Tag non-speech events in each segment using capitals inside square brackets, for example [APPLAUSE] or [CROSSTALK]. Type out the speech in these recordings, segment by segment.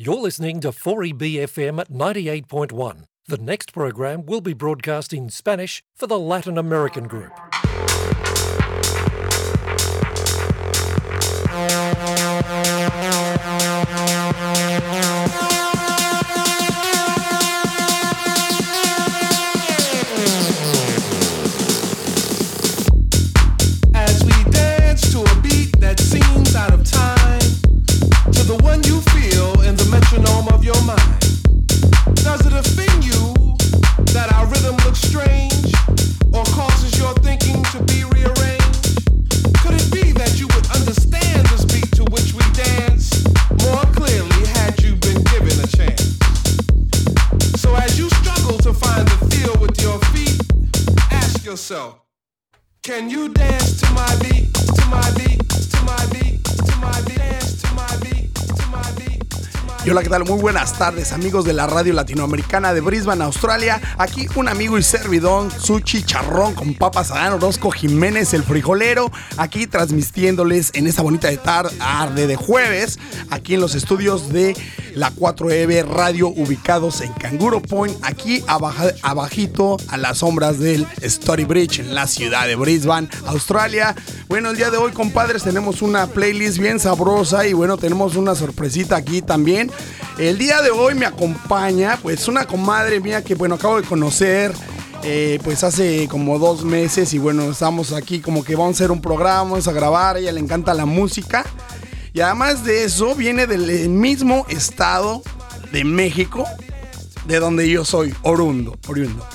You're listening to 4EBFM at 98.1. The next program will be broadcast in Spanish for the Latin American group. Hola, ¿qué tal? Muy buenas tardes, amigos de la radio latinoamericana de Brisbane, Australia. Aquí un amigo y servidón, su chicharrón con papas Adán Orozco Jiménez, el frijolero, aquí transmitiéndoles en esta bonita tarde de jueves, aquí en los estudios de la 4EB Radio, ubicados en Canguro Point, aquí abaja- abajito a las sombras del Story Bridge en la ciudad de Brisbane, Australia. Bueno, el día de hoy, compadres, tenemos una playlist bien sabrosa y bueno, tenemos una sorpresita aquí también. El día de hoy me acompaña, pues, una comadre mía que, bueno, acabo de conocer. eh, pues hace como dos meses y bueno, estamos aquí como que vamos a hacer un programa, vamos a grabar, a ella le encanta la música y además de eso viene del mismo estado de México, de donde yo soy, Orundo, oriundo.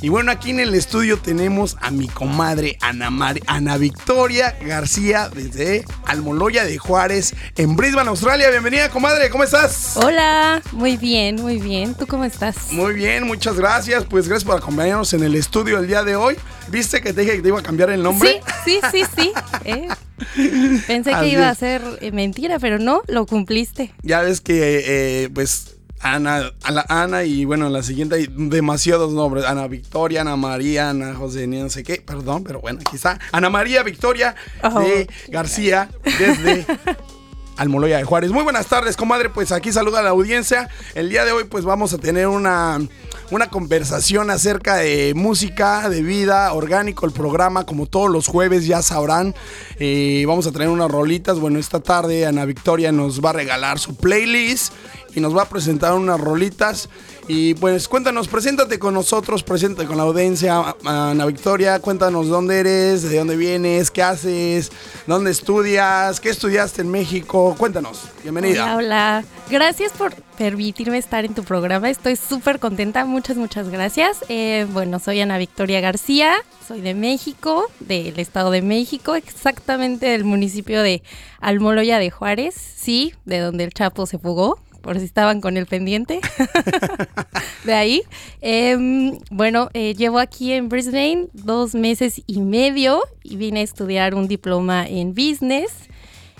Y bueno, aquí en el estudio tenemos a mi comadre Ana, Mar- Ana Victoria García desde Almoloya de Juárez en Brisbane, Australia. Bienvenida, comadre, ¿cómo estás? Hola, muy bien, muy bien. ¿Tú cómo estás? Muy bien, muchas gracias. Pues gracias por acompañarnos en el estudio el día de hoy. ¿Viste que te dije que te iba a cambiar el nombre? Sí, sí, sí, sí. [LAUGHS] eh. [LAUGHS] Pensé que iba a ser eh, mentira, pero no, lo cumpliste. Ya ves que, eh, pues, Ana, a la Ana y bueno, la siguiente hay demasiados nombres. Ana Victoria, Ana María, Ana José, ni no sé qué, perdón, pero bueno, está. Ana María Victoria Oh. de García desde [LAUGHS] Almoloya de Juárez. Muy buenas tardes, comadre. Pues aquí saluda a la audiencia. El día de hoy, pues vamos a tener una, una conversación acerca de música, de vida, orgánico, el programa, como todos los jueves, ya sabrán. Eh, vamos a tener unas rolitas. Bueno, esta tarde Ana Victoria nos va a regalar su playlist y nos va a presentar unas rolitas. Y pues cuéntanos, preséntate con nosotros, preséntate con la audiencia, Ana Victoria, cuéntanos dónde eres, de dónde vienes, qué haces, dónde estudias, qué estudiaste en México, cuéntanos, bienvenida. Hola, hola. Gracias por permitirme estar en tu programa. Estoy súper contenta. Muchas, muchas gracias. Eh, bueno, soy Ana Victoria García. Soy de México, del Estado de México, exactamente del municipio de Almoloya de Juárez. Sí, de donde el Chapo se fugó. Por si estaban con el pendiente. [LAUGHS] de ahí. Em, bueno, eh, llevo aquí en Brisbane dos meses y medio y vine a estudiar un diploma en business.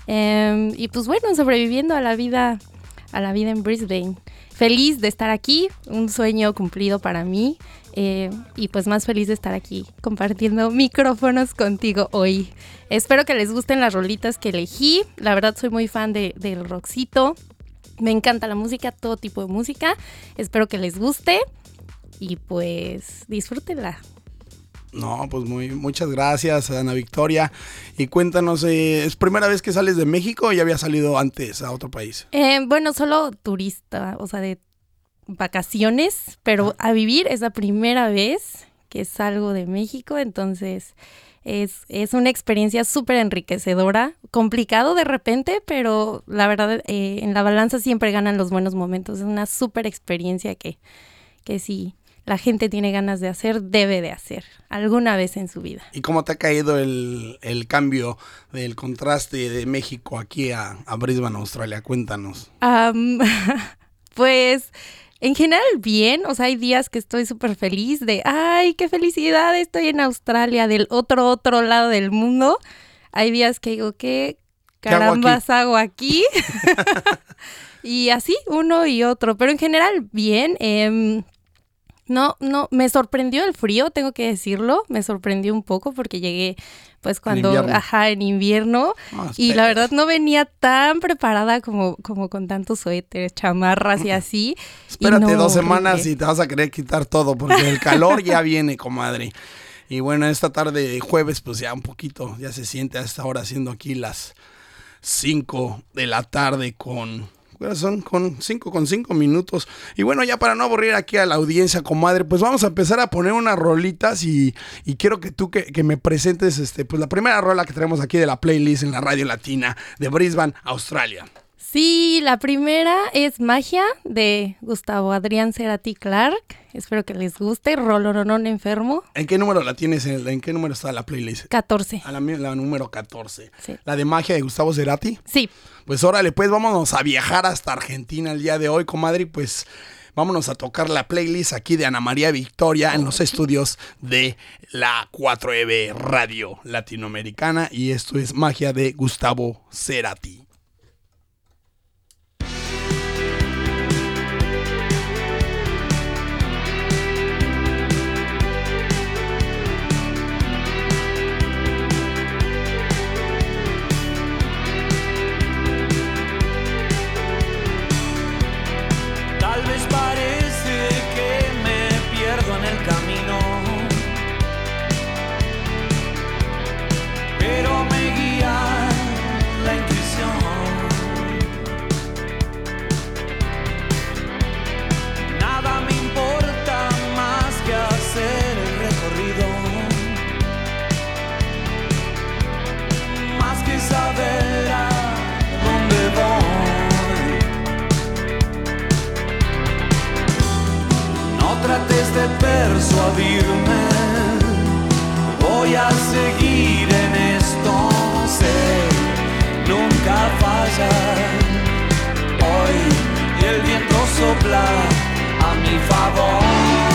Em, y pues bueno, sobreviviendo a la vida, a la vida en Brisbane. Feliz de estar aquí, un sueño cumplido para mí. eh, y pues más feliz de estar aquí compartiendo [LAUGHS] micrófonos contigo hoy. Espero que les gusten las rolitas que elegí. La verdad soy muy fan de, del rockcito. Me encanta la música, todo tipo de música. Espero que les guste. Y pues disfrútenla. No, pues muy, muchas gracias, Ana Victoria. Y cuéntanos, eh, ¿es primera vez que sales de México o ya había salido antes a otro país? Eh, bueno, solo turista, o sea, de vacaciones, pero a vivir es la primera vez que salgo de México, entonces es, es una experiencia súper enriquecedora, complicado de repente, pero la verdad eh, en la balanza siempre ganan los buenos momentos, es una súper experiencia que, que si la gente tiene ganas de hacer, debe de hacer alguna vez en su vida. ¿Y cómo te ha caído el, el cambio del contraste de México aquí a, a Brisbane, Australia? Cuéntanos. Am, [LAUGHS] pues en general bien, o sea, hay días que estoy súper feliz de, ay, qué felicidad, estoy en Australia, del otro, otro lado del mundo. Hay días que digo, ¿qué ¿Qué hago carambas hago aquí? [LAUGHS] [LAUGHS] y así, uno y otro, pero en general bien. em, No, no, me sorprendió el frío, tengo que decirlo, me sorprendió un poco porque llegué pues cuando, invierno. ajá, en invierno Ah, y la verdad no venía tan preparada como, como con tantos suéteres, chamarras y así. y [LAUGHS] Espérate no, dos semanas y te vas a querer quitar todo porque el calor ya viene, comadre. Y bueno, esta tarde de jueves, pues ya un poquito, ya se siente a esta hora siendo aquí las 5 de la tarde con... ¿qué horas Son con 5 con 5 minutos. Y bueno, ya para no aburrir aquí a la audiencia, comadre, pues vamos a empezar a poner unas rolitas y, y quiero que tú que, que me presentes este, pues la primera rola que tenemos aquí de la playlist en la radio latina de Brisbane, Australia. Sí, la primera es Magia de Gustavo Adrián Cerati Clark. Espero que les guste. Roloronón enfermo. ¿En qué número la tienes? ¿En, qué número está la playlist? 14. A la, número 14. Sí. La de magia de Gustavo Cerati. Sí. Pues órale, pues vámonos a viajar hasta Argentina el día de hoy, comadre. Pues vámonos a tocar la playlist aquí de Ana María Victoria en los estudios de la 4EB Radio Latinoamericana. Y esto es magia de Gustavo Cerati. De persuadirme, voy a seguir en esto, sé, nunca falla. Hoy el viento sopla a mi favor.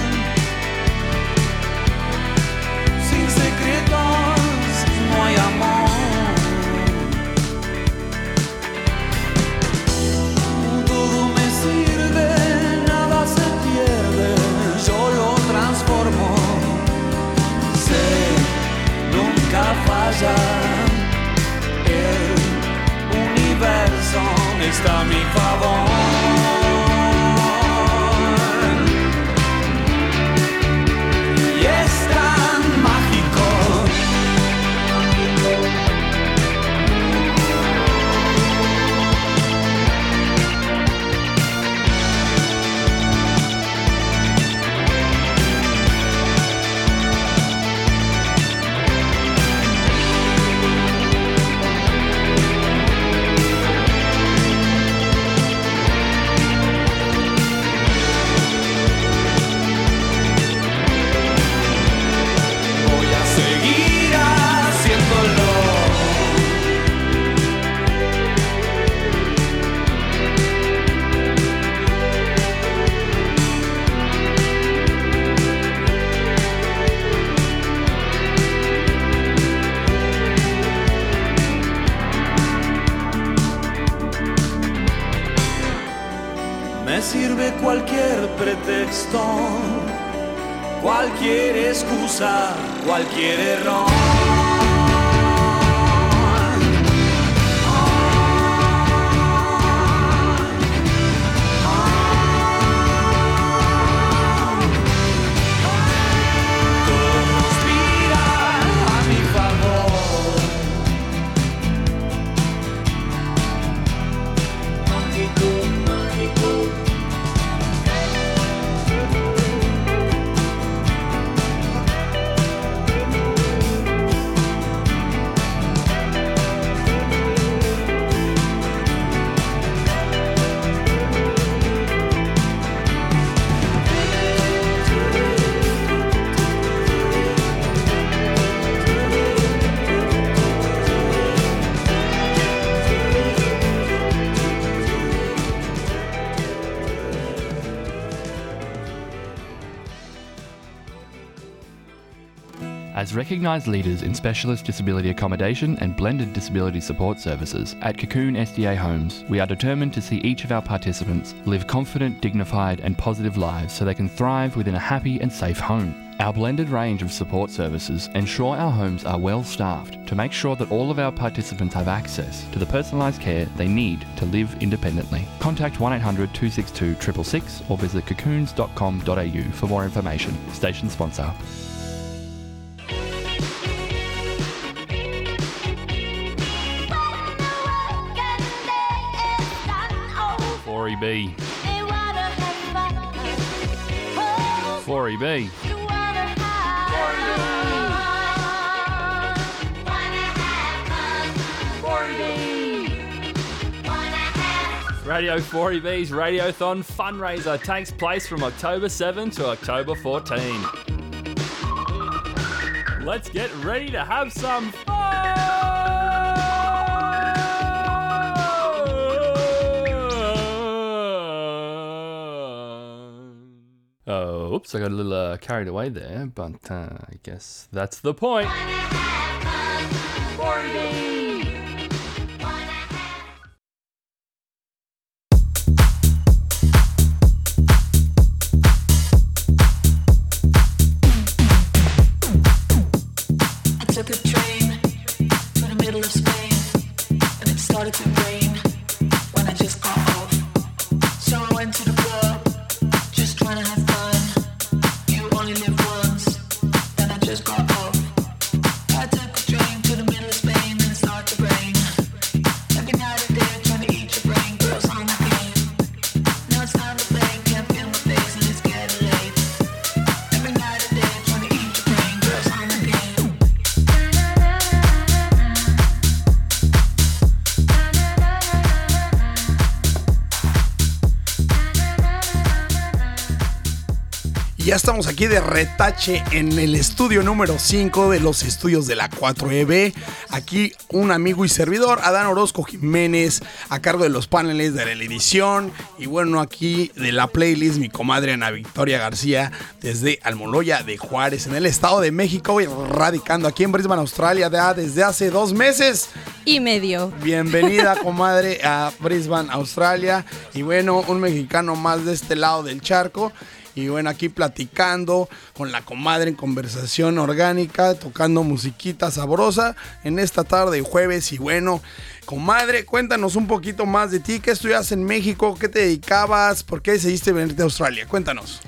Universo está a mi favor. Pretexto cualquier excusa, cualquier error. As recognised leaders in specialist disability accommodation and blended disability support services at Cocoon SDA Homes, we are determined to see each of our participants live confident, dignified, and positive lives so they can thrive within a happy and safe home. Our blended range of support services ensure our homes are well staffed to make sure that all of our participants have access to the personalised care they need to live independently. Contact 1800 262 666 or visit cocoons.com.au for more information. Station sponsor. B. Forey B. Radio 4EB's Radiothon fundraiser takes place from October 7 to October 14. Let's get ready to have some fun! Oh, oops, I got a little uh, carried away there, but uh, I guess that's the point. Estamos aquí de retache en el estudio número 5 de los estudios de la 4EB. Aquí un amigo y servidor, Adán Orozco Jiménez, a cargo de los paneles de la edición. Y bueno, aquí de la playlist, mi comadre Ana Victoria García, desde Almoloya de Juárez, en el Estado de México, y radicando aquí en Brisbane, Australia, ya desde hace dos meses. Y medio. Bienvenida, [LAUGHS] comadre, a Brisbane, Australia. Y bueno, un mexicano más de este lado del charco. Y bueno, aquí platicando con la comadre en conversación orgánica, tocando musiquita sabrosa en esta tarde de jueves. Y bueno, comadre, cuéntanos un poquito más de ti. ¿Qué estudias en México? ¿Qué te dedicabas? ¿Por qué decidiste venirte a Australia? Cuéntanos.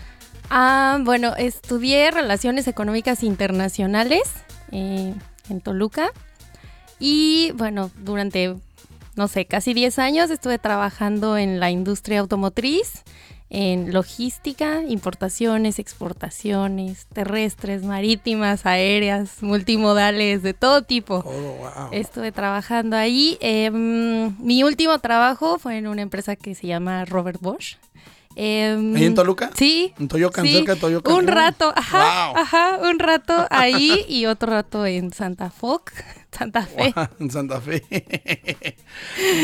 Ah, bueno, estudié Relaciones Económicas Internacionales eh, en Toluca. Y bueno, durante, no sé, casi 10 años estuve trabajando en la industria automotriz, en logística, importaciones, exportaciones, terrestres, marítimas, aéreas, multimodales, de todo tipo. Oh, wow. Estuve trabajando ahí. Em, mi último trabajo fue en una empresa que se llama Robert Bosch. Em, ¿Ahí en Toluca? Sí. ¿En Toyocan, sí. cerca de Toyocan? Un rato, ajá, Wow. ajá, un rato ahí y otro rato en Santa Foc, [LAUGHS] Santa Fe. en Santa Fe. [LAUGHS]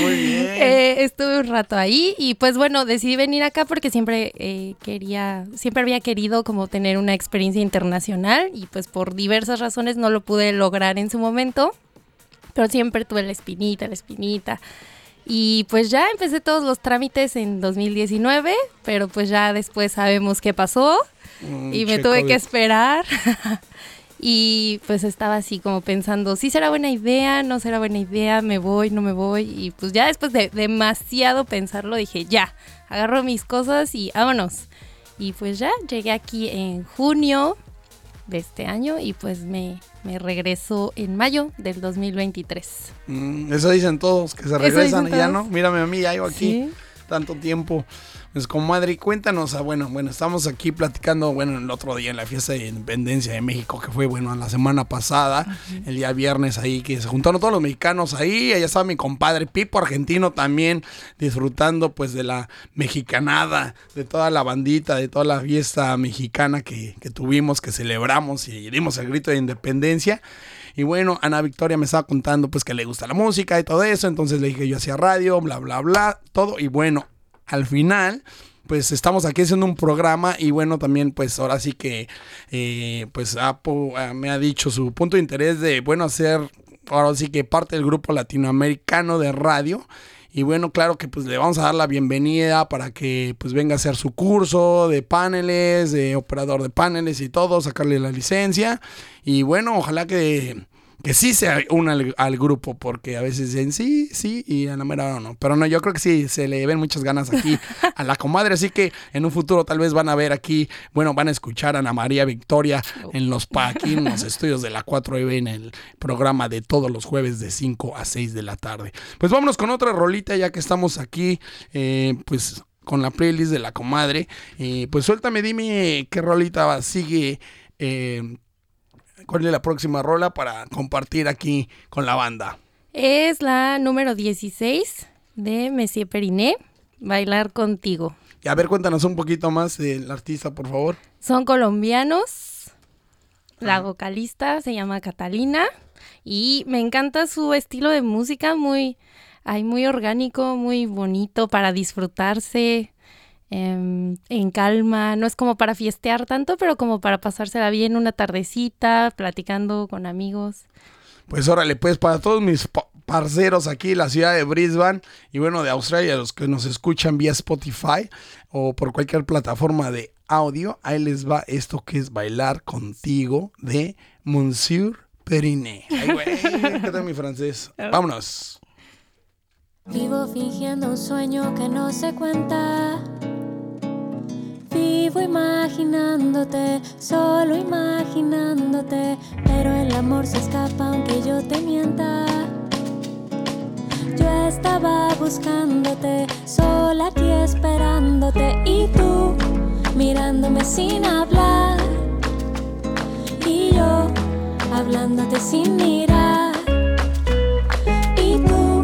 Muy bien. Eh, estuve un rato ahí y pues bueno, decidí venir acá porque siempre eh, quería, siempre había querido como tener una experiencia internacional y pues por diversas razones no lo pude lograr en su momento, pero siempre tuve la espinita, la espinita. Y pues ya empecé todos los trámites en 2019, pero pues ya después sabemos qué pasó Mm, y me tuve COVID. que esperar. [LAUGHS] y pues estaba así como pensando, sí será buena idea, no será buena idea, me voy, no me voy. Y pues ya después de demasiado pensarlo dije, ya, agarro mis cosas y vámonos. Y pues ya llegué aquí en junio de este año y pues me, me regreso en mayo del 2023. Mm, eso dicen todos, que se regresan y ya no. Mírame a mí, ya llevo aquí Sí. tanto tiempo. Pues comadre, cuéntanos, ah, bueno, bueno, estamos aquí platicando, bueno, el otro día en la fiesta de independencia de México, que fue, bueno, la semana pasada, el día viernes ahí, que se juntaron todos los mexicanos ahí, allá estaba mi compadre Pipo Argentino también, disfrutando pues de la mexicanada, de toda la bandita, de toda la fiesta mexicana que, que tuvimos, que celebramos y dimos el grito de independencia. Y bueno, Ana Victoria me estaba contando pues que le gusta la música y todo eso, entonces le dije yo hacía radio, bla, bla, bla, todo. Y bueno, al final, pues estamos aquí haciendo un programa y bueno, también pues ahora sí que eh, pues Apo eh, me ha dicho su punto de interés de, bueno, hacer ahora sí que parte del grupo latinoamericano de radio. Y bueno, claro que pues le vamos a dar la bienvenida para que pues venga a hacer su curso de paneles, de operador de paneles y todo, sacarle la licencia. Y bueno, ojalá que que sí se una al, grupo, porque a veces dicen sí, sí, y a la mera no. Pero no, yo creo que sí, se le ven muchas ganas aquí a la comadre, así que en un futuro tal vez van a ver aquí, bueno, van a escuchar a Ana María Victoria en los aquí los estudios de la 4EB en el programa de todos los jueves de 5 a 6 de la tarde. Pues vámonos con otra rolita ya que estamos aquí, eh, pues con la playlist de la comadre. Eh, pues suéltame, dime qué rolita sigue. eh, ¿Cuál es la próxima rola para compartir aquí con la banda? Es la número 16 de Messier Periné, Bailar contigo. Y a ver, cuéntanos un poquito más del artista, por favor. Son colombianos. La vocalista se llama Catalina y me encanta su estilo de música, muy, ay, muy orgánico, muy bonito para disfrutarse em, en calma. No es como para fiestear tanto, pero como para pasársela bien una tardecita, platicando con amigos. Pues órale, pues para todos mis pa- parceros aquí en la ciudad de Brisbane y bueno, de Australia, los que nos escuchan vía Spotify o por cualquier plataforma de audio, ahí les va esto que es Bailar Contigo de Monsieur Periné. Ay, güey, ¿qué tal mi francés? [LAUGHS] Vámonos. Vivo fingiendo un sueño que no se cuenta. Vivo imaginándote, solo imaginándote, pero el amor se escapa aunque yo te mienta. Yo estaba buscándote, sola aquí esperándote y tú mirándome sin hablar y yo hablándote sin mirar. Y tú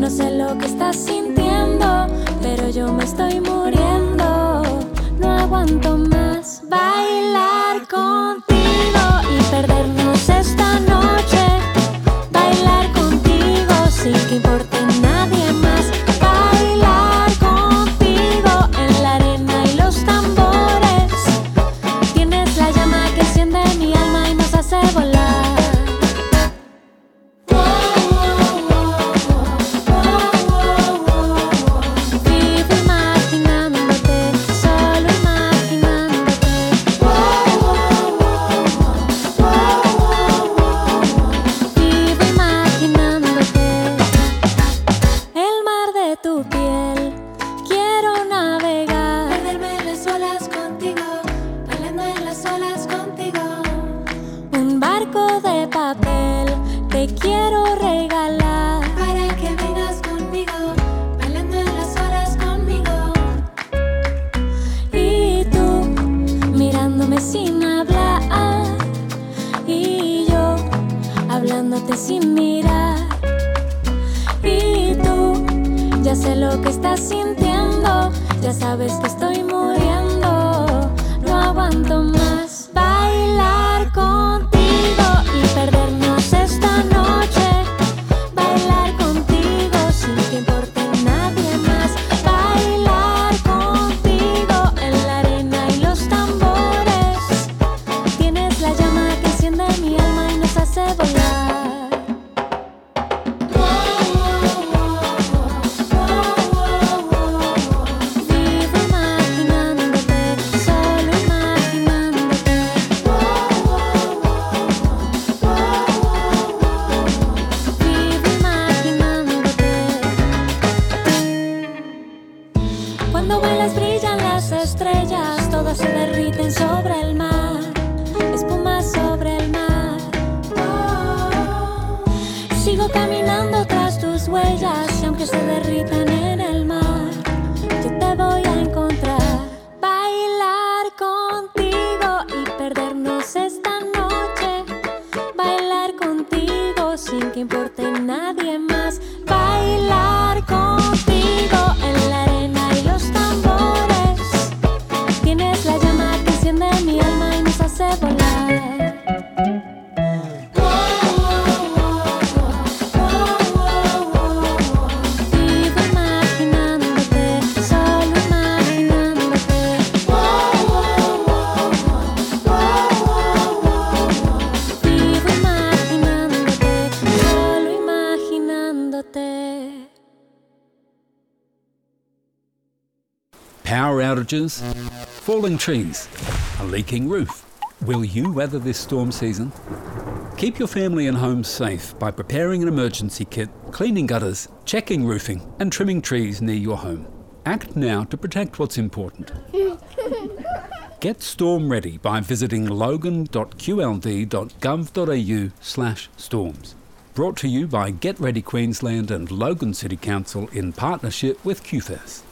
no sé lo que estás sintiendo, pero yo me estoy muriendo. Aguanto más Falling trees, a leaking roof. Will you weather this storm season? Keep your family and home safe by preparing an emergency kit, cleaning gutters, checking roofing, and trimming trees near your home. Act now to protect what's important. [LAUGHS] Get storm ready by visiting logan.qld.gov.au slash storms. Brought to you by Get Ready Queensland and Logan City Council in partnership with QFES.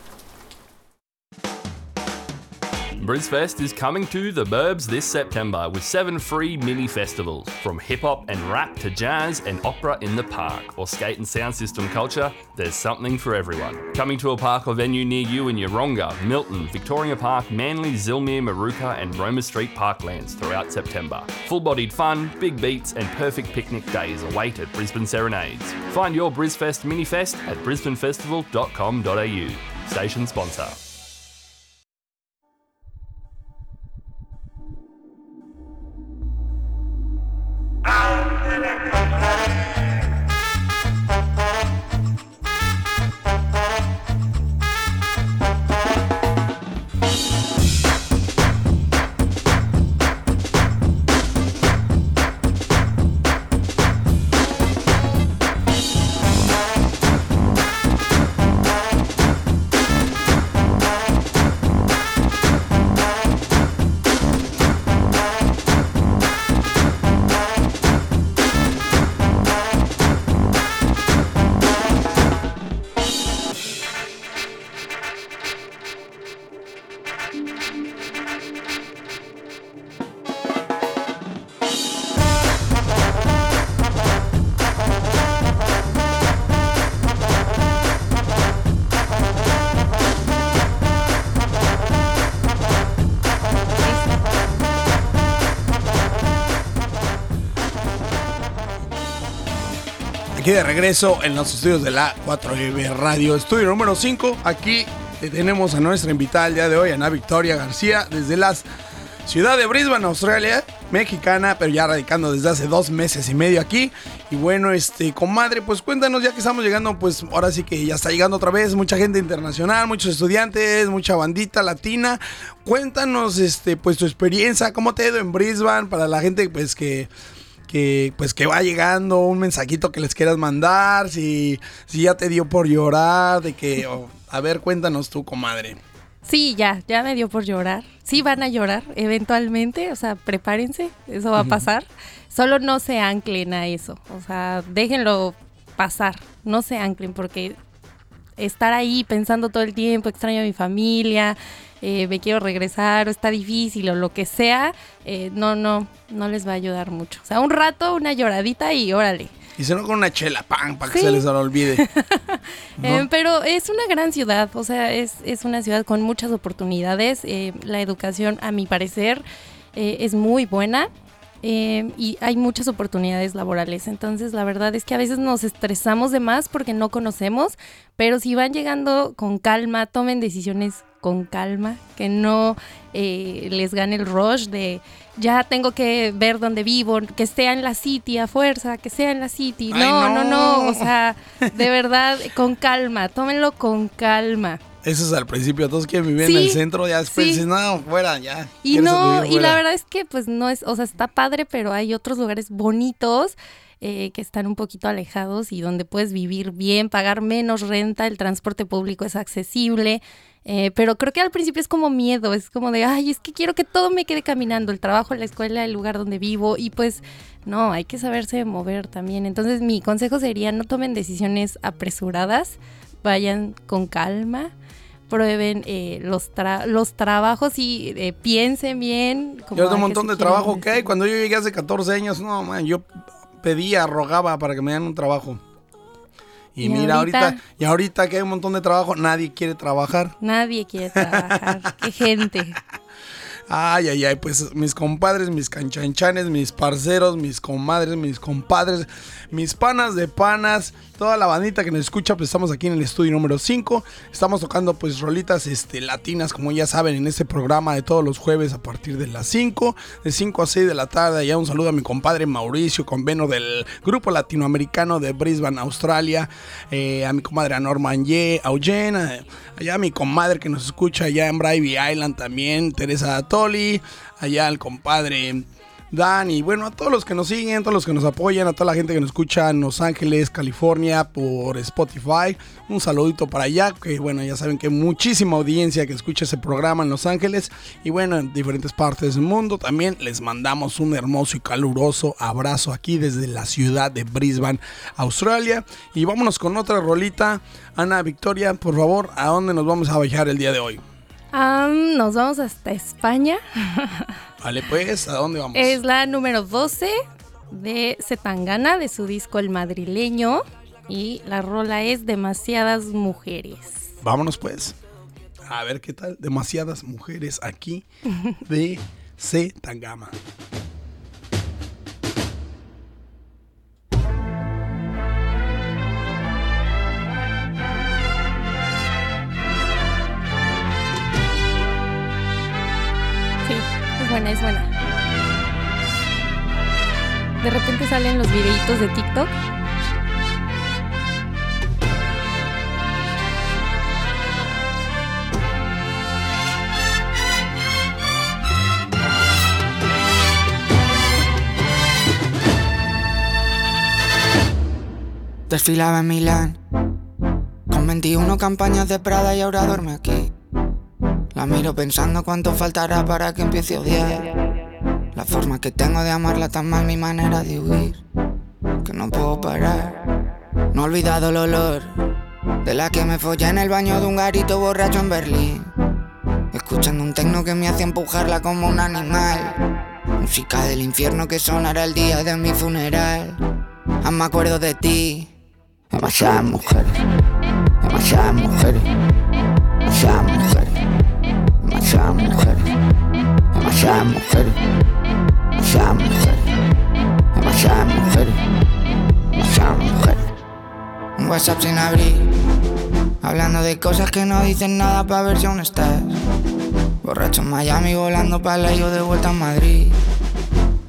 BrisFest is coming to the Burbs this September with seven free mini festivals, from hip hop and rap to jazz and opera in the park, or skate and sound system culture. There's something for everyone. Coming to a park or venue near you in Yeronga, Milton, Victoria Park, Manly, Zilmere, Maruka, and Roma Street parklands throughout September. Full-bodied fun, big beats, and perfect picnic days await at Brisbane Serenades. Find your BrisFest mini fest at brisbanefestival.com.au. Station sponsor. Aquí de regreso en los estudios de la 4EB Radio, estudio número 5. Aquí tenemos a nuestra invitada el día de hoy, Ana Victoria García, desde la ciudad de Brisbane, Australia, mexicana, pero ya radicando desde hace dos meses y medio aquí. Y bueno, este, comadre, pues cuéntanos, ya que estamos llegando, pues ahora sí que ya está llegando otra vez mucha gente internacional, muchos estudiantes, mucha bandita latina. Cuéntanos, este, pues tu experiencia, cómo te ha ido en Brisbane para la gente, pues que que pues que va llegando un mensajito que les quieras mandar, si, si ya te dio por llorar, de que, oh, a ver, cuéntanos tú, comadre. Sí, ya, ya me dio por llorar. Sí van a llorar eventualmente, o sea, prepárense, eso va a pasar. Solo no se anclen a eso, o sea, déjenlo pasar, no se anclen porque estar ahí pensando todo el tiempo, extraño a mi familia, eh, me quiero regresar, o está difícil, o lo que sea, eh, no, no, no les va a ayudar mucho. O sea, un rato, una lloradita y órale. Y se no con una chela, pan, para que Sí. se les olvide. [LAUGHS] Eh, pero es una gran ciudad, o sea, es, es una ciudad con muchas oportunidades. eh, la educación, a mi parecer, eh, es muy buena. y hay muchas oportunidades laborales. Entonces, la verdad es que a veces nos estresamos de más porque no conocemos, pero si van llegando con calma, tomen decisiones con calma, que no eh, les gane el rush de ya tengo que ver dónde vivo, que sea en la city a fuerza, que sea en la city. Ay, no, no, no. no, o sea, de verdad, con calma, tómenlo con calma. Eso es al principio, todos quieren vivir en el Sí, centro, ya después sí. dices, no, fuera, ya. Y no, y la fuera". verdad es que pues no es, o sea, está padre, pero hay otros lugares bonitos eh, que están un poquito alejados y donde puedes vivir bien, pagar menos renta, el transporte público es accesible. eh, pero creo que al principio es como miedo, es como de, ay, es que quiero que todo me quede caminando, el trabajo, la escuela, el lugar donde vivo, y pues no, hay que saberse mover también. Entonces mi consejo sería, no tomen decisiones apresuradas, vayan con calma, prueben eh, los, tra- los trabajos y eh, piensen bien. como Y ahorita a un montón de trabajo que hay. Cuando yo llegué hace 14 años, no, man, yo pedía, rogaba para que me dieran un trabajo. Y, Y mira, ahorita? ahorita- y ahorita que hay un montón de trabajo, nadie quiere trabajar. Nadie quiere trabajar. [LAUGHS] Qué gente. Ay, ay, ay, pues mis compadres, mis canchanchanes, mis parceros, mis comadres, mis compadres, mis panas de panas, toda la bandita que nos escucha, pues estamos aquí en el estudio número 5. Estamos tocando pues rolitas este, latinas, como ya saben, en este programa de todos los jueves a partir de las 5, de 5 a 6 de la tarde. Ya un saludo a mi compadre Mauricio Conveno del grupo latinoamericano de Brisbane, Australia, eh, a mi comadre Norman Ye, a allá a mi comadre que nos escucha allá en Brivey Island también, Teresa Toli, allá al compadre Dan y bueno, a todos los que nos siguen, a todos los que nos apoyan, a toda la gente que nos escucha en Los Ángeles, California por Spotify. Un saludito para allá, que bueno, ya saben que hay muchísima audiencia que escucha ese programa en Los Ángeles y bueno, en diferentes partes del mundo. También les mandamos un hermoso y caluroso abrazo aquí desde la ciudad de Brisbane, Australia. Y vámonos con otra rolita. Ana Victoria, por favor, ¿a dónde nos vamos a viajar el día de hoy? Nos vamos hasta España. Vale, pues, ¿a dónde vamos? Es la número 12 de Zetangana, de su disco El Madrileño. Y la rola es Demasiadas Mujeres. Vámonos pues. A ver qué tal. Demasiadas mujeres aquí de C. Tangama. Buena, es buena. De repente salen los videitos de TikTok. Desfilaba en Milán con 21 campañas de Prada y ahora duerme aquí. La miro pensando cuánto faltará para que empiece a odiar. La forma que tengo de amarla tan mal, mi manera de huir. Que no puedo parar. No he olvidado el olor de la que me follé en el baño de un garito borracho en Berlín. Escuchando un tecno que me hace empujarla como un animal. Música del infierno que sonará el día de mi funeral. Aún me acuerdo de ti. Demasiadas mujeres, demasiadas mujeres, demasiadas mujeres, demasiadas mujeres, demasiadas mujeres, demasiadas mujeres, demasiadas mujeres. Un WhatsApp sin abrir, hablando de cosas que no dicen nada para ver si aún estás. Borracho en Miami, volando para la yo de vuelta a Madrid.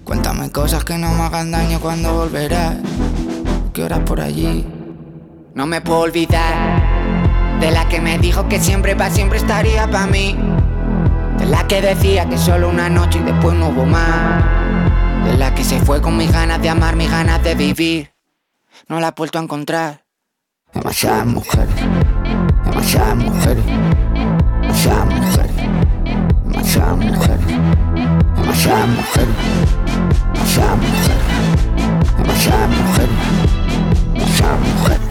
Cuéntame cosas que no me hagan daño cuando volverás. ¿Qué horas por allí? No me puedo olvidar de la que me dijo que siempre para siempre estaría para mí. La que decía que solo una noche y después no hubo más. De la que se fue con mis ganas de amar, mis ganas de vivir. No la he vuelto a encontrar. Demasiadas mujeres, demasiadas mujeres, demasiadas mujeres, demasiadas mujeres, demasiadas mujeres, demasiadas mujeres, demasiadas mujeres, demasiadas mujeres.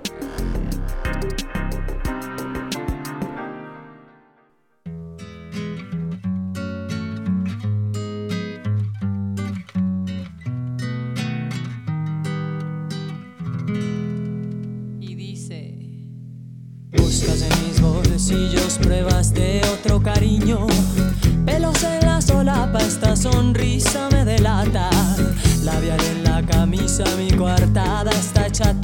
Pruebas de otro cariño. Pelos en la solapa, esta sonrisa me delata. Labial en la camisa, mi coartada está hecha.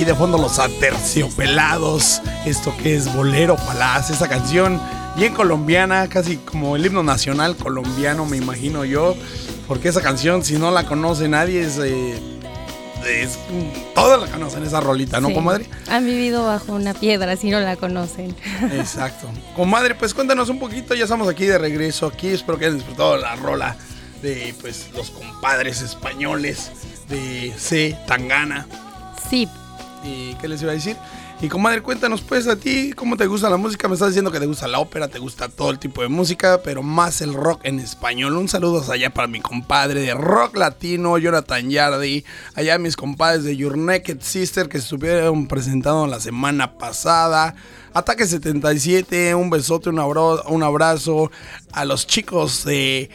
Aquí de fondo los aterciopelados. Esto que es Bolero Palaz, esa canción bien colombiana, casi como el himno nacional colombiano, me imagino yo. Porque esa canción, si no la conoce nadie, es. eh, es- todos la conocen, esa rolita, ¿no, Sí. comadre? Han vivido bajo una piedra si no la conocen. Exacto. Comadre, pues cuéntanos un poquito, ya estamos aquí de regreso. Aquí espero que hayan disfrutado la rola de pues los compadres españoles de C. Tangana. Sí. ¿Y qué les iba a decir? Y comadre, cuéntanos pues a ti cómo te gusta la música. Me estás diciendo que te gusta la ópera, te gusta todo el tipo de música, pero más el rock en español. Un saludo allá para mi compadre de rock latino, Jonathan Yardi. Allá mis compadres de Your Naked Sister que estuvieron presentando la semana pasada. Ataque 77, un besote, un abro- un abrazo a los chicos de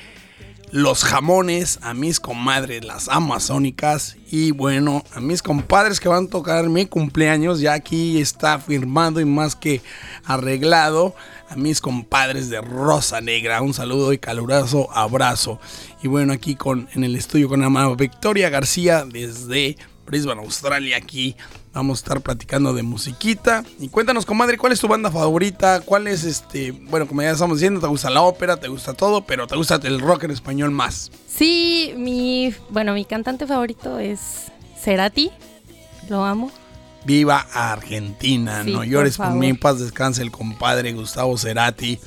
los jamones, a mis comadres, las amazónicas y bueno, a mis compadres que van a tocar mi cumpleaños, ya aquí está firmado y más que arreglado, a mis compadres de Rosa Negra, un saludo y caluroso abrazo. Y bueno, aquí con en el estudio con la Victoria García desde Brisbane, Australia, aquí vamos a estar platicando de musiquita. Y cuéntanos, comadre, ¿cuál es tu banda favorita? ¿Cuál es este, bueno, como ya estamos diciendo, te gusta la ópera, te gusta todo, pero te gusta el rock en español más? Sí, mi, bueno, mi cantante favorito es Cerati. Lo amo. Viva Argentina, Sí, no por llores por, favor. mí, paz descanse el compadre Gustavo Cerati.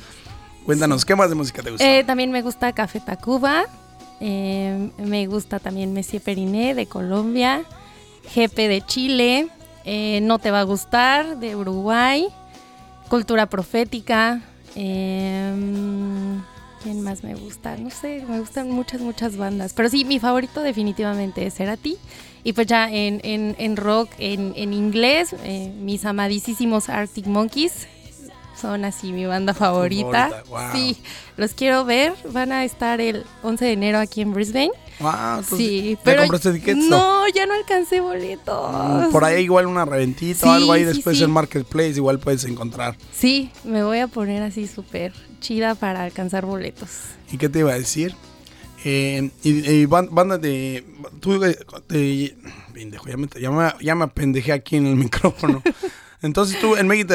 Cuéntanos, ¿qué más de música te gusta? Eh, también me gusta Café Tacuba. eh, me gusta también Messier Periné de Colombia. GP de Chile. Eh, no te va a gustar de Uruguay. Cultura Profética. eh, ¿Quién más me gusta? No sé, me gustan muchas, muchas bandas. Pero sí, mi favorito definitivamente es Cerati. Y pues ya en, en- en rock, en, en inglés, eh, mis amadísimos Arctic Monkeys son así mi banda favorita. favorita, wow. Sí, los quiero ver. Van a estar el 11 de enero aquí en Brisbane. Ah, entonces, Sí, ¿ya pero compraste tickets? no, ya no alcancé boletos. Mm, Por ahí igual una reventita o algo ahí sí, después sí. en Marketplace igual puedes encontrar. Sí, me voy a poner así súper chida para alcanzar boletos. ¿Y qué te iba a decir? Eh, y, y ban- banda de... Tú eh. Pendejo, ya me, ya, me, ya me apendejé aquí en el [LAUGHS] micrófono. Entonces tú en México te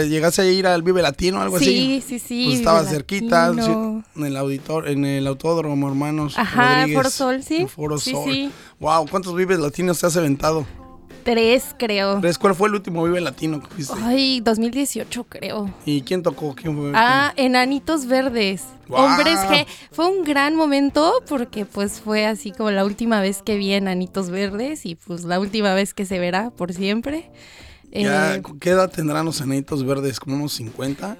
eh, llegaste a ir al Vive Latino o algo así. Sí, sí, sí, Pues Vive estaba cerquita, Latino. sí, en el auditor, en el autódromo, hermanos. Ajá, Rodríguez, Foro Sol, sí. Foro Sí, Sol. sí. Wow, ¿cuántos Vives Latinos te has aventado? Tres, creo. ¿Tres? ¿Cuál fue el último Vive Latino que fuiste? Ay, 2018, creo. ¿Y quién tocó? ¿Quién fue? Ah, Enanitos Verdes. Guau. Hombres G. Fue un gran momento porque pues fue así como la última vez que vi Enanitos Verdes y pues la última vez que se verá por siempre. Ya, Eh, ¿Qué edad tendrán los enanitos verdes? ¿Como unos 50?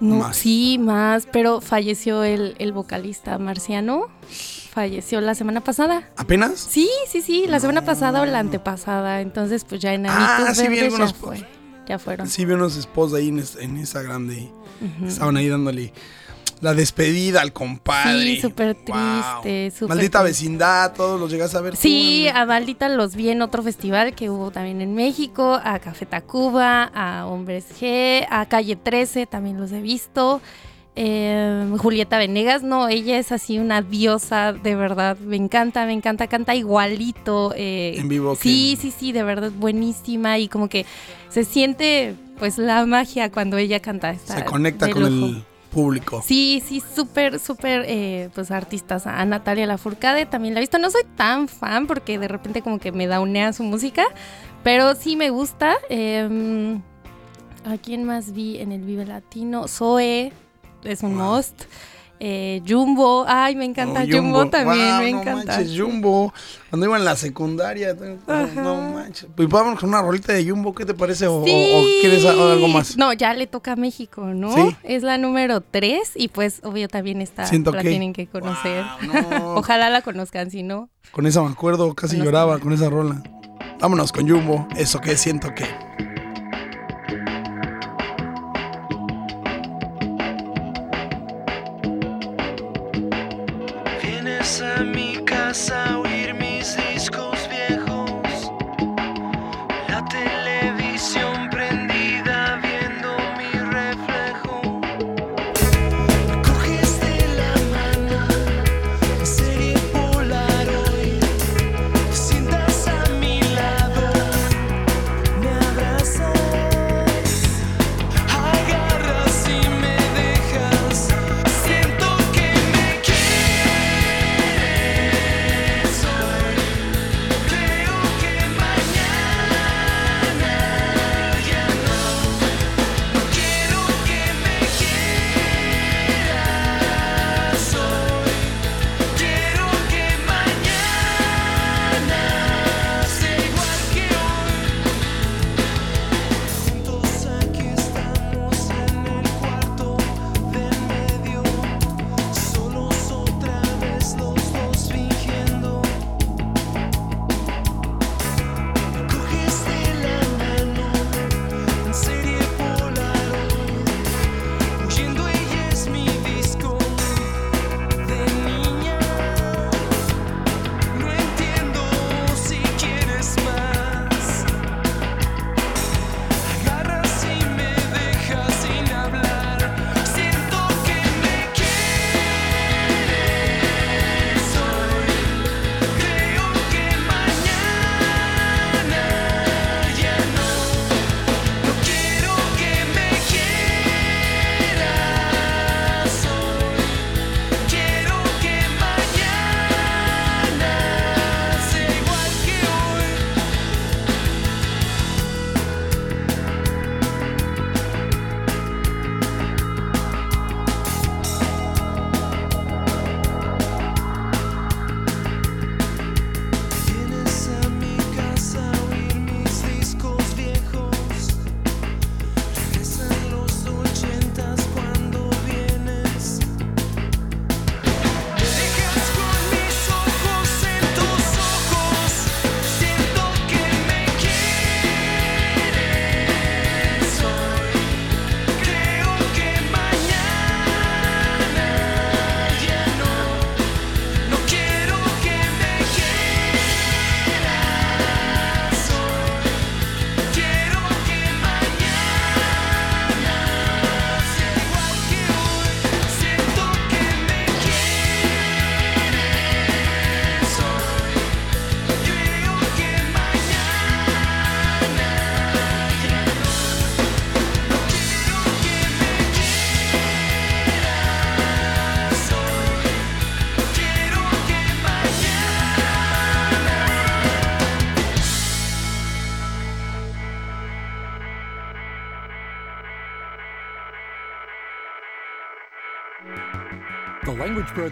no, más. Sí, más, pero falleció el, el vocalista marciano. Falleció la semana pasada. ¿Apenas? Sí, sí, sí, la semana pasada o la antepasada. Entonces, pues ya Enanitos Ah, sí vi Verdes algunos ya fue. Ya fueron. Sí, vi unos esposos ahí en, en Instagram de... Ujú. Estaban ahí dándole la despedida al compadre. Sí, súper Wow. triste, Maldita triste. vecindad, todos los llegas a ver. Sí, a Maldita los vi en otro festival que hubo también en México, a Café Tacuba, a Hombres G, a Calle 13, también los he visto. Eh, Julieta Venegas, no, ella es así una diosa, de verdad, me encanta, me encanta, canta igualito. eh, En vivo, Sí, sí, sí, de verdad, buenísima y como que se siente pues la magia cuando ella canta. está Se conecta con el público. Sí, sí, súper, súper, eh, pues artistas. A Natalia Lafourcade también la he visto. No soy tan fan porque de repente como que me daunea su música, pero sí me gusta. Eh, ¿A quién más vi en el Vive Latino? Zoe, es un must. Eh, Jumbo, ay, me encanta Oh, Jumbo, también, Wow, me no encanta. manches, Jumbo. Cuando iba en la secundaria. No, no manches. Pues vamos con una rolita de Jumbo, ¿qué te parece? ¿O, o- o quieres algo más? No, ya le toca a México, ¿no? Sí. Es la número 3 y pues obvio también está, Siento la que- tienen que conocer. no. [LAUGHS] Ojalá la conozcan, si no. Con esa me acuerdo, casi lloraba con esa rola. Vámonos con Jumbo, eso que siento que. Mi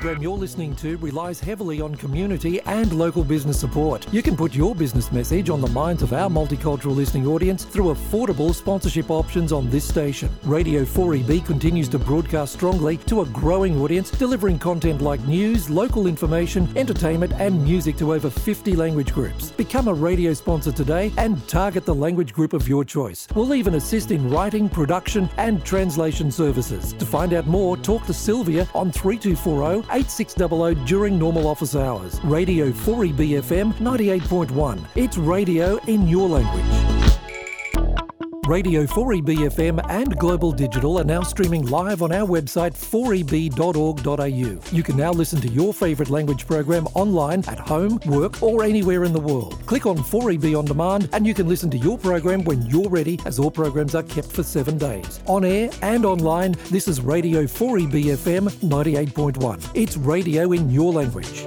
program you're listening to relies heavily on community and local business support. You can put your business message on the minds of our multicultural listening audience through affordable sponsorship options on this station. Radio 4EB continues to broadcast strongly to a growing audience, delivering content like news, local information, entertainment, and music to over 50 language groups. Become a radio sponsor today and target the language group of your choice. We'll even assist in writing, production, and translation services. To find out more, talk to Sylvia on 3240 8600 during normal office hours. Radio 4EB FM 98.1. It's radio in your language. Radio 4EBFM and Global Digital are now streaming live on our website 4eb.org.au. You can now listen to your favourite language program online at home, work, or anywhere in the world. Click on 4EB on demand and you can listen to your program when you're ready, as all programs are kept for seven days. On air and online, this is Radio 4EBFM 98.1. It's radio in your language.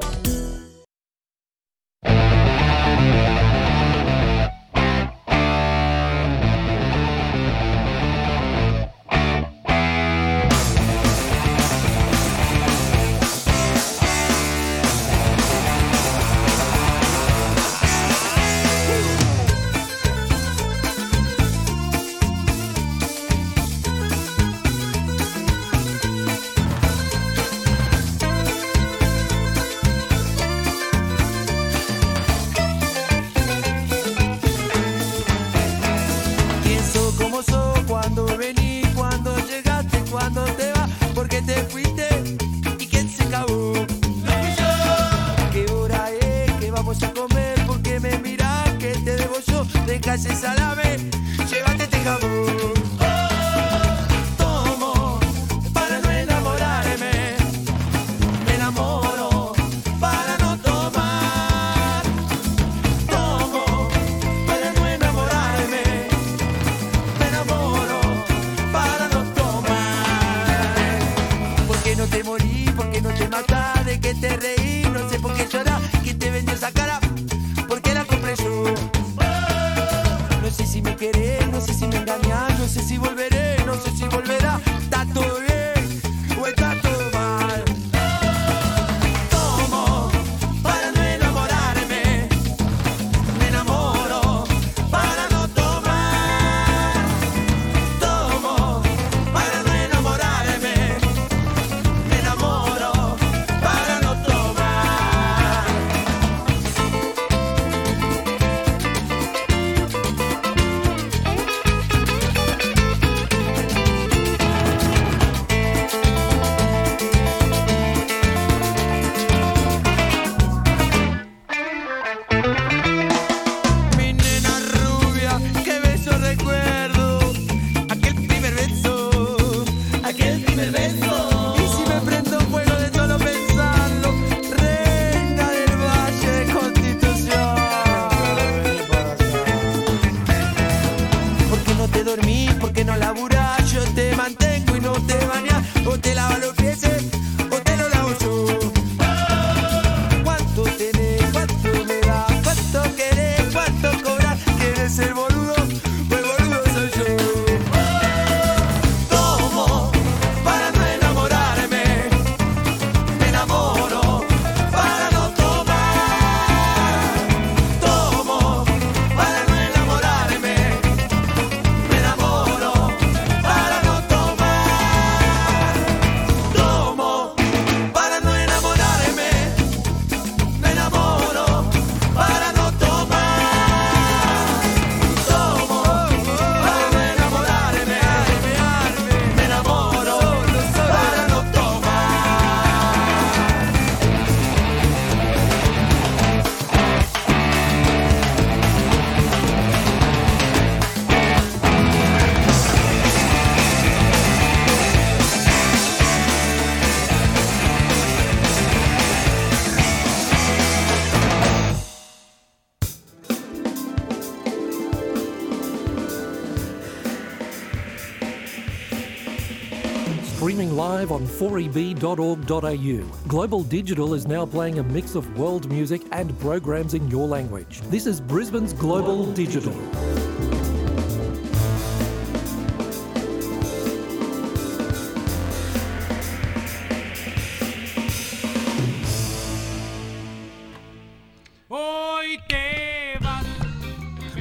4eb.org.au. Global Digital is now playing a mix of world music and programs in your language. This is Brisbane's Global Digital.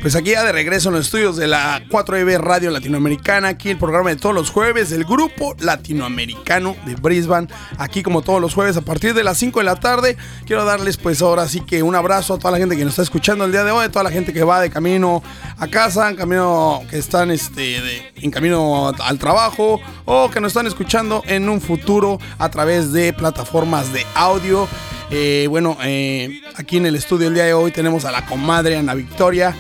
Pues aquí ya de regreso en los estudios de la 4EB Radio Latinoamericana, aquí el programa de todos los jueves del Grupo Latinoamericano de Brisbane, aquí como todos los jueves a partir de las 5 de la tarde. Quiero darles pues ahora sí que un abrazo a toda la gente que nos está escuchando el día de hoy, a toda la gente que va de camino a casa, en camino que están este, en camino al trabajo o que nos están escuchando en un futuro a través de plataformas de audio. Eh, bueno, eh, aquí en el estudio el día de hoy tenemos a la comadre Ana Victoria.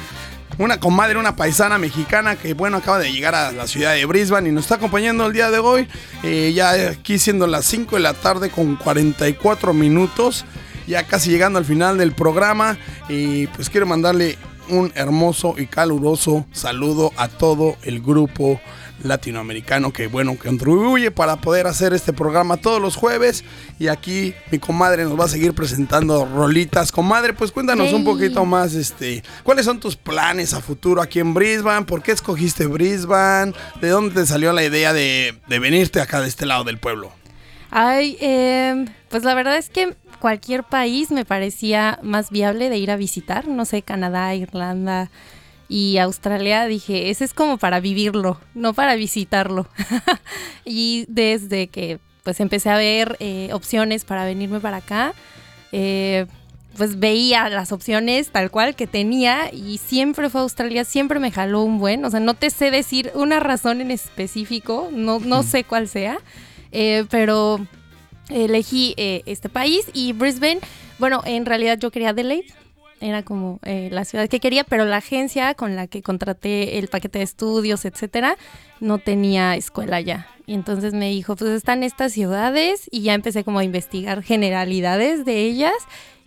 Una comadre, una paisana mexicana que, bueno, acaba de llegar a la ciudad de Brisbane y nos está acompañando el día de hoy. Eh, ya aquí siendo las 5 de la tarde con 44 minutos. Ya casi llegando al final del programa. Y pues quiero mandarle un hermoso y caluroso saludo a todo el grupo latinoamericano que bueno que contribuye para poder hacer este programa todos los jueves. Y aquí mi comadre nos va a seguir presentando rolitas. Comadre pues cuéntanos un poquito más este cuáles son tus planes a futuro aquí en Brisbane por qué escogiste Brisbane de dónde te salió la idea de, de venirte acá de este lado del pueblo Ay, em, pues la verdad es que cualquier país me parecía más viable de ir a visitar, no sé, Canadá, Irlanda y Australia, dije, ese es como para vivirlo, no para visitarlo. [LAUGHS] y desde que pues empecé a ver eh, opciones para venirme para acá, eh, pues veía las opciones tal cual que tenía y siempre fue Australia, siempre me jaló un buen, o sea, no te sé decir una razón en específico, no, no sé cuál sea, eh, pero elegí eh, este país y Brisbane, bueno, en realidad yo quería Adelaide, era como eh, la ciudad que quería, pero la agencia con la que contraté el paquete de estudios, etcétera, no tenía escuela ya. Y entonces me dijo, pues están estas ciudades y ya empecé como a investigar generalidades de ellas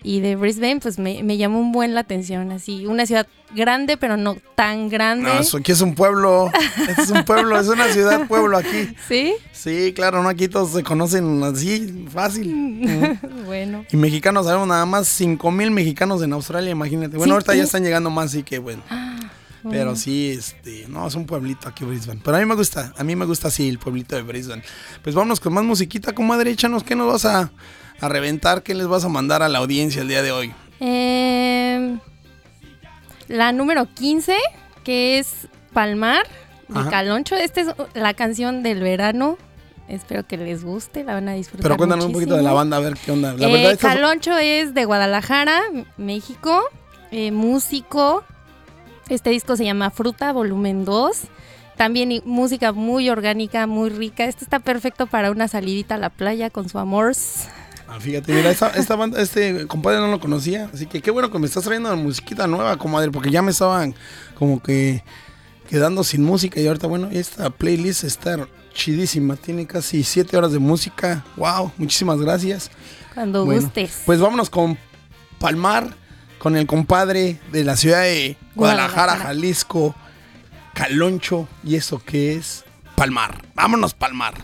y de Brisbane, pues me, me llamó un buen la atención, así, una ciudad grande, pero no tan grande. no, aquí es un pueblo este [LAUGHS] es un pueblo es una ciudad pueblo aquí ¿Sí? sí claro no aquí todos se conocen así fácil [LAUGHS] bueno. Y mexicanos, sabemos nada más 5 mil mexicanos en Australia, imagínate. Bueno, Sí, ahorita ya están llegando más, así que bueno. Pero sí, este, no, es un pueblito aquí Brisbane. Pero a mí me gusta, a mí me gusta así el pueblito de Brisbane. Pues vámonos con más musiquita, comadre, échanos, ¿qué nos vas a, a reventar? ¿Qué les vas a mandar a la audiencia el día de hoy? Em, la número 15, que es Palmar, de Ajá. Caloncho. Esta es la canción del verano. Espero que les guste, la van a disfrutar. Pero cuéntanos un poquito de la banda, a ver qué onda. La Eh, verdad, Caloncho es de Guadalajara, México, eh, músico. Este disco se llama Fruta, volumen 2. También música muy orgánica, muy rica. Este está perfecto para una salidita a la playa con su amor. Ah, fíjate, mira, esta, esta banda, este compadre no lo conocía. Así que qué bueno que me estás trayendo musiquita nueva, comadre, porque ya me estaban como que quedando sin música. Y ahorita, bueno, esta playlist está chidísima. Tiene casi 7 horas de música. Wow, muchísimas gracias. Cuando Bueno, gustes. Pues vámonos con Palmar, con el compadre de la ciudad de Guadalajara. Jalisco, Caloncho. ¿Y eso qué es? Palmar. Vámonos, Palmar.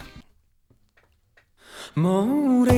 Morena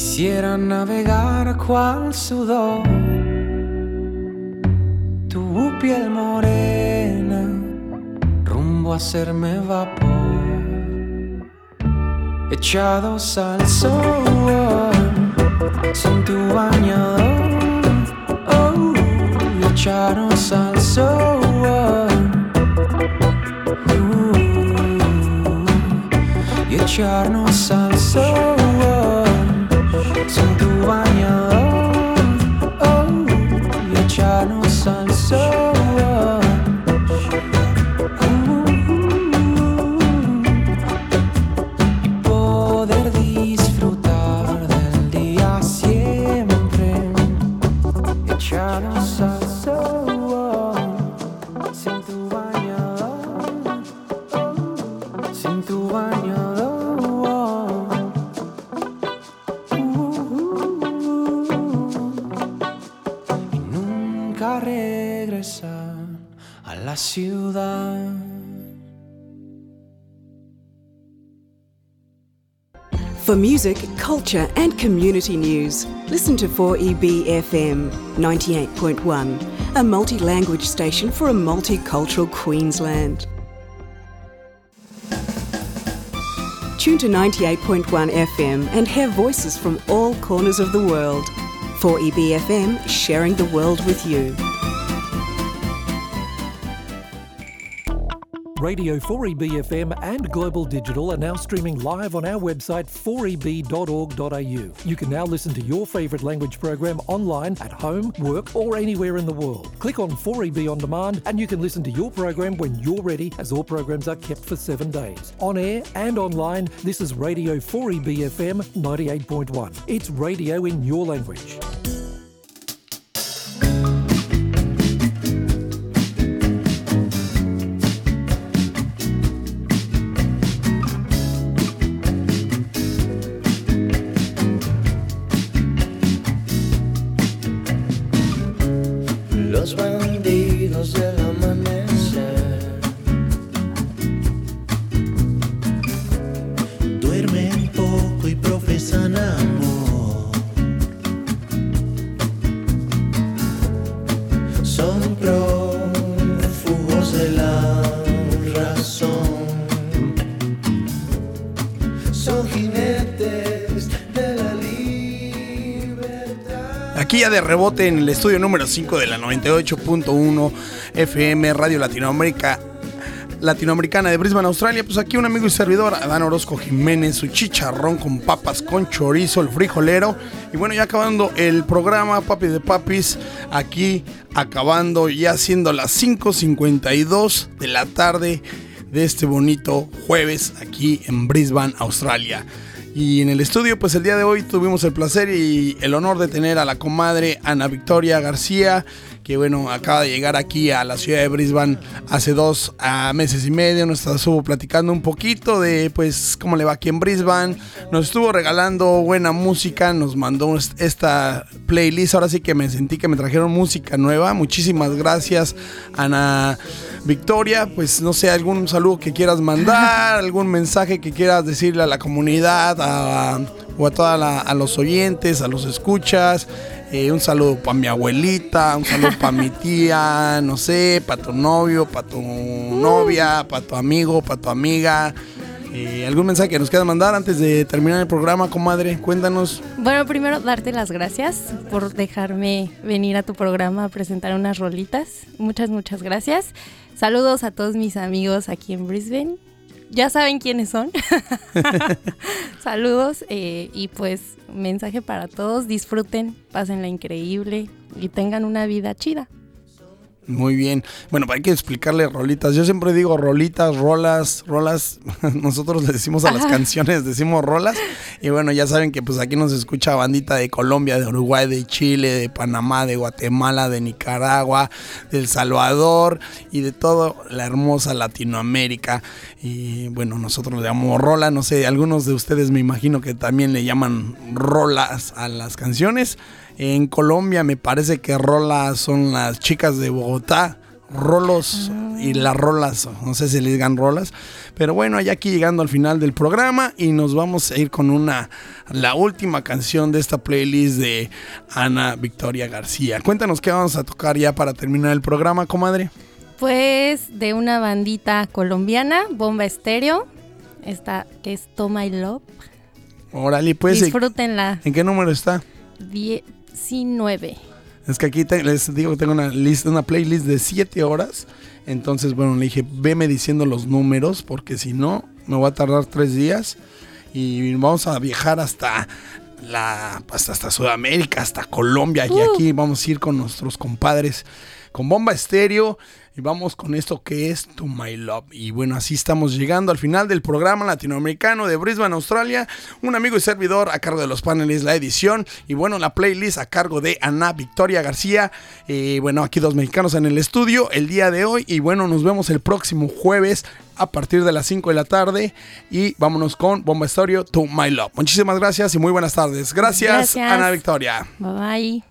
Quisiera navegar cual sudor, tu piel morena, rumbo a hacerme vapor, echados al sol, sin tu bañador, oh, echados al sol. uh, y echarnos al sol sin music, culture, and community news, listen to 4EB FM 98.1, a multi language station for a multicultural Queensland. Tune to 98.1 FM and hear voices from all corners of the world. 4EB FM, sharing the world with you. Radio 4EBFM and Global Digital are now streaming live on our website 4eb.org.au. You can now listen to your favourite language program online at home, work, or anywhere in the world. Click on 4EB On Demand and you can listen to your program when you're ready, as all programs are kept for seven days. On air and online, this is Radio 4EBFM 98.1. It's radio in your language. De rebote en el estudio número 5 de la 98.1 FM Radio Latinoamérica. Latinoamericana de Brisbane, Australia, pues aquí un amigo y servidor, Adán Orozco Jiménez, su chicharrón con papas, con chorizo, el frijolero. Y bueno, ya acabando el programa, papi de papis, aquí acabando ya siendo las 5.52 de la tarde de este bonito jueves aquí en Brisbane, Australia. Y en el estudio, pues el día de hoy tuvimos el placer y el honor de tener a la comadre Ana Victoria García, que bueno, acaba de llegar aquí a la ciudad de Brisbane hace dos ah, meses y medio. Nos estuvo platicando un poquito de pues cómo le va aquí en Brisbane. Nos estuvo regalando buena música, nos mandó est- esta playlist. Ahora sí que me sentí que me trajeron música nueva. Muchísimas gracias, Ana Victoria. Pues no sé, algún saludo que quieras mandar, [LAUGHS] algún mensaje que quieras decirle a la comunidad a- o a todos a los oyentes, a los escuchas. Eh, un saludo para mi abuelita, un saludo para mi tía, no sé, para tu novio, para tu novia, para tu amigo, para tu amiga. Eh, ¿Algún mensaje que nos quieras mandar antes de terminar el programa, comadre? Cuéntanos. Bueno, primero darte las gracias por dejarme venir a tu programa a presentar unas rolitas. Muchas, muchas gracias. Saludos a todos mis amigos aquí en Brisbane. Ya saben quiénes son. [LAUGHS] [LAUGHS] Saludos eh, y pues mensaje para todos. Disfruten, pásenla increíble y tengan una vida chida. Muy bien. Bueno, hay que explicarle rolitas. Yo siempre digo rolitas, rolas, rolas. [LAUGHS] Nosotros le decimos a las Ajá. canciones, decimos rolas. Y bueno, ya saben que pues aquí nos escucha bandita de Colombia, de Uruguay, de Chile, de Panamá, de Guatemala, de Nicaragua, de El Salvador y de toda la hermosa Latinoamérica. Y bueno, nosotros le llamamos rola. No sé, algunos de ustedes me imagino que también le llaman rolas a las canciones. En Colombia me parece que rolas son las chicas de Bogotá rolos y las rolas, no sé si le digan rolas, pero bueno, ya aquí llegando al final del programa y nos vamos a ir con una, la última canción de esta playlist de Ana Victoria García. Cuéntanos qué vamos a tocar ya para terminar el programa, comadre. Pues de una bandita colombiana, Bomba Estéreo, esta que es Toma y Love. Órale, pues. ¿en- Disfrútenla. ¿En qué número está? 19. Es que aquí te- les digo que tengo una lista, una playlist de 7 horas. Entonces, bueno, le dije, veme diciendo los números, porque si no, me voy a tardar 3 días. Y vamos a viajar hasta la hasta, hasta Sudamérica, hasta Colombia. Y Uh. aquí vamos a ir con nuestros compadres con bomba estéreo. Y vamos con esto que es To My Love. Y bueno, así estamos llegando al final del programa latinoamericano de Brisbane, Australia. Un amigo y servidor a cargo de los paneles, la edición. Y bueno, la playlist a cargo de Ana Victoria García. Y bueno, aquí dos mexicanos en el estudio el día de hoy. Y bueno, nos vemos el próximo jueves a partir de las 5 de la tarde. Y vámonos con Bomba Estéreo To My Love. Muchísimas gracias y muy buenas tardes. Gracias, Gracias. Ana Victoria. Bye bye.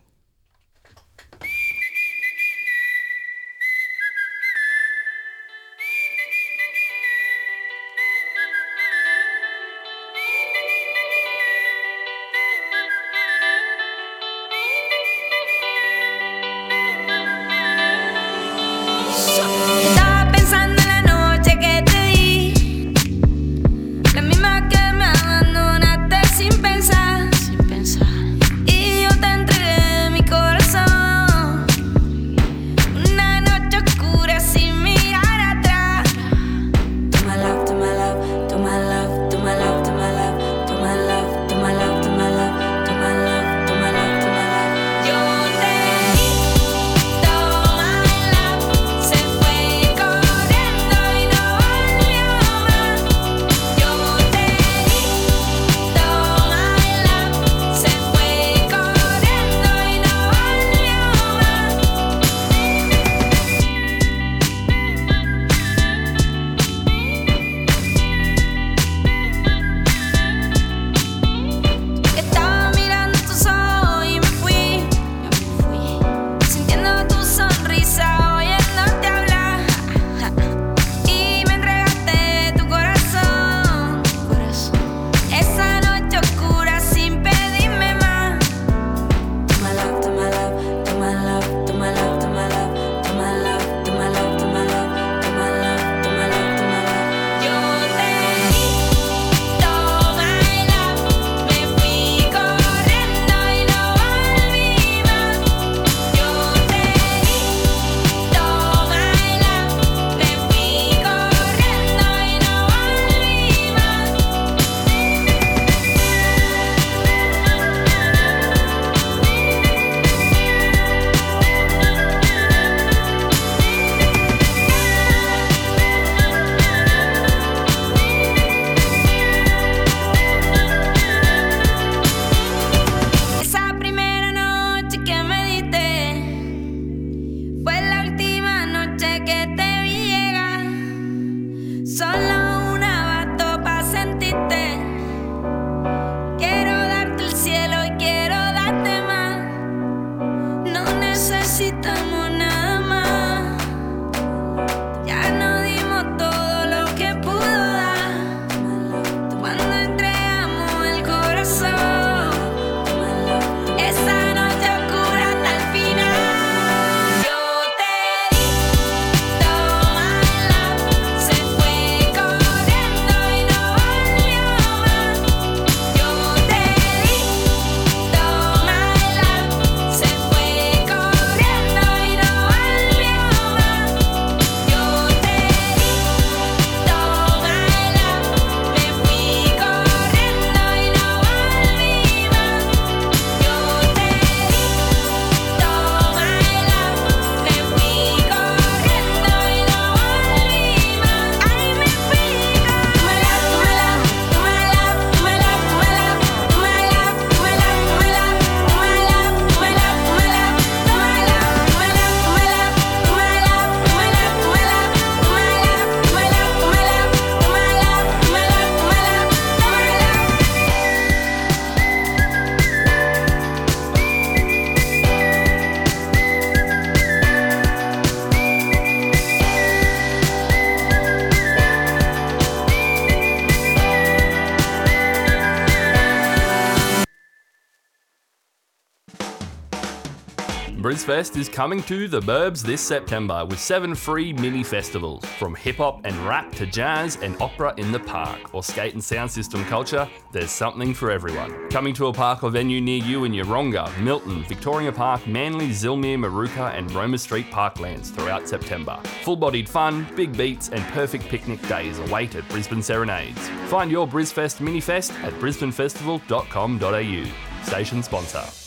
BrisFest is coming to the Burbs this September with seven free mini festivals. From hip hop and rap to jazz and opera in the park or skate and sound system culture, there's something for everyone. Coming to a park or venue near you in Yeronga, Milton, Victoria Park, Manly, Zilmere, Maruka, and Roma Street parklands throughout September. Full bodied fun, big beats, and perfect picnic days await at Brisbane Serenades. Find your BrisFest mini fest at brisbanefestival.com.au. Station sponsor.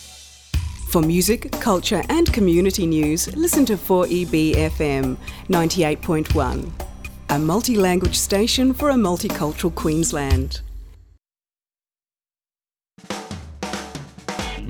For music, culture, and community news, listen to 4EBFM 98.1, a multi language station for a multicultural Queensland.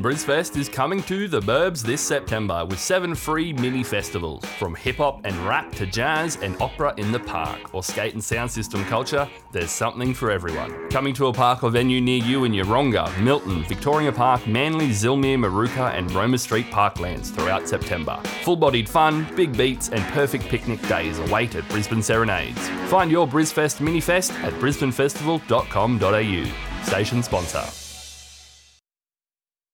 BrisFest is coming to the Burbs this September with seven free mini festivals. From hip hop and rap to jazz and opera in the park or skate and sound system culture, there's something for everyone. Coming to a park or venue near you in Yeronga, Milton, Victoria Park, Manly, Zilmere, Maruka, and Roma Street parklands throughout September. Full bodied fun, big beats, and perfect picnic days await at Brisbane Serenades. Find your BrisFest mini fest at brisbanefestival.com.au. Station sponsor.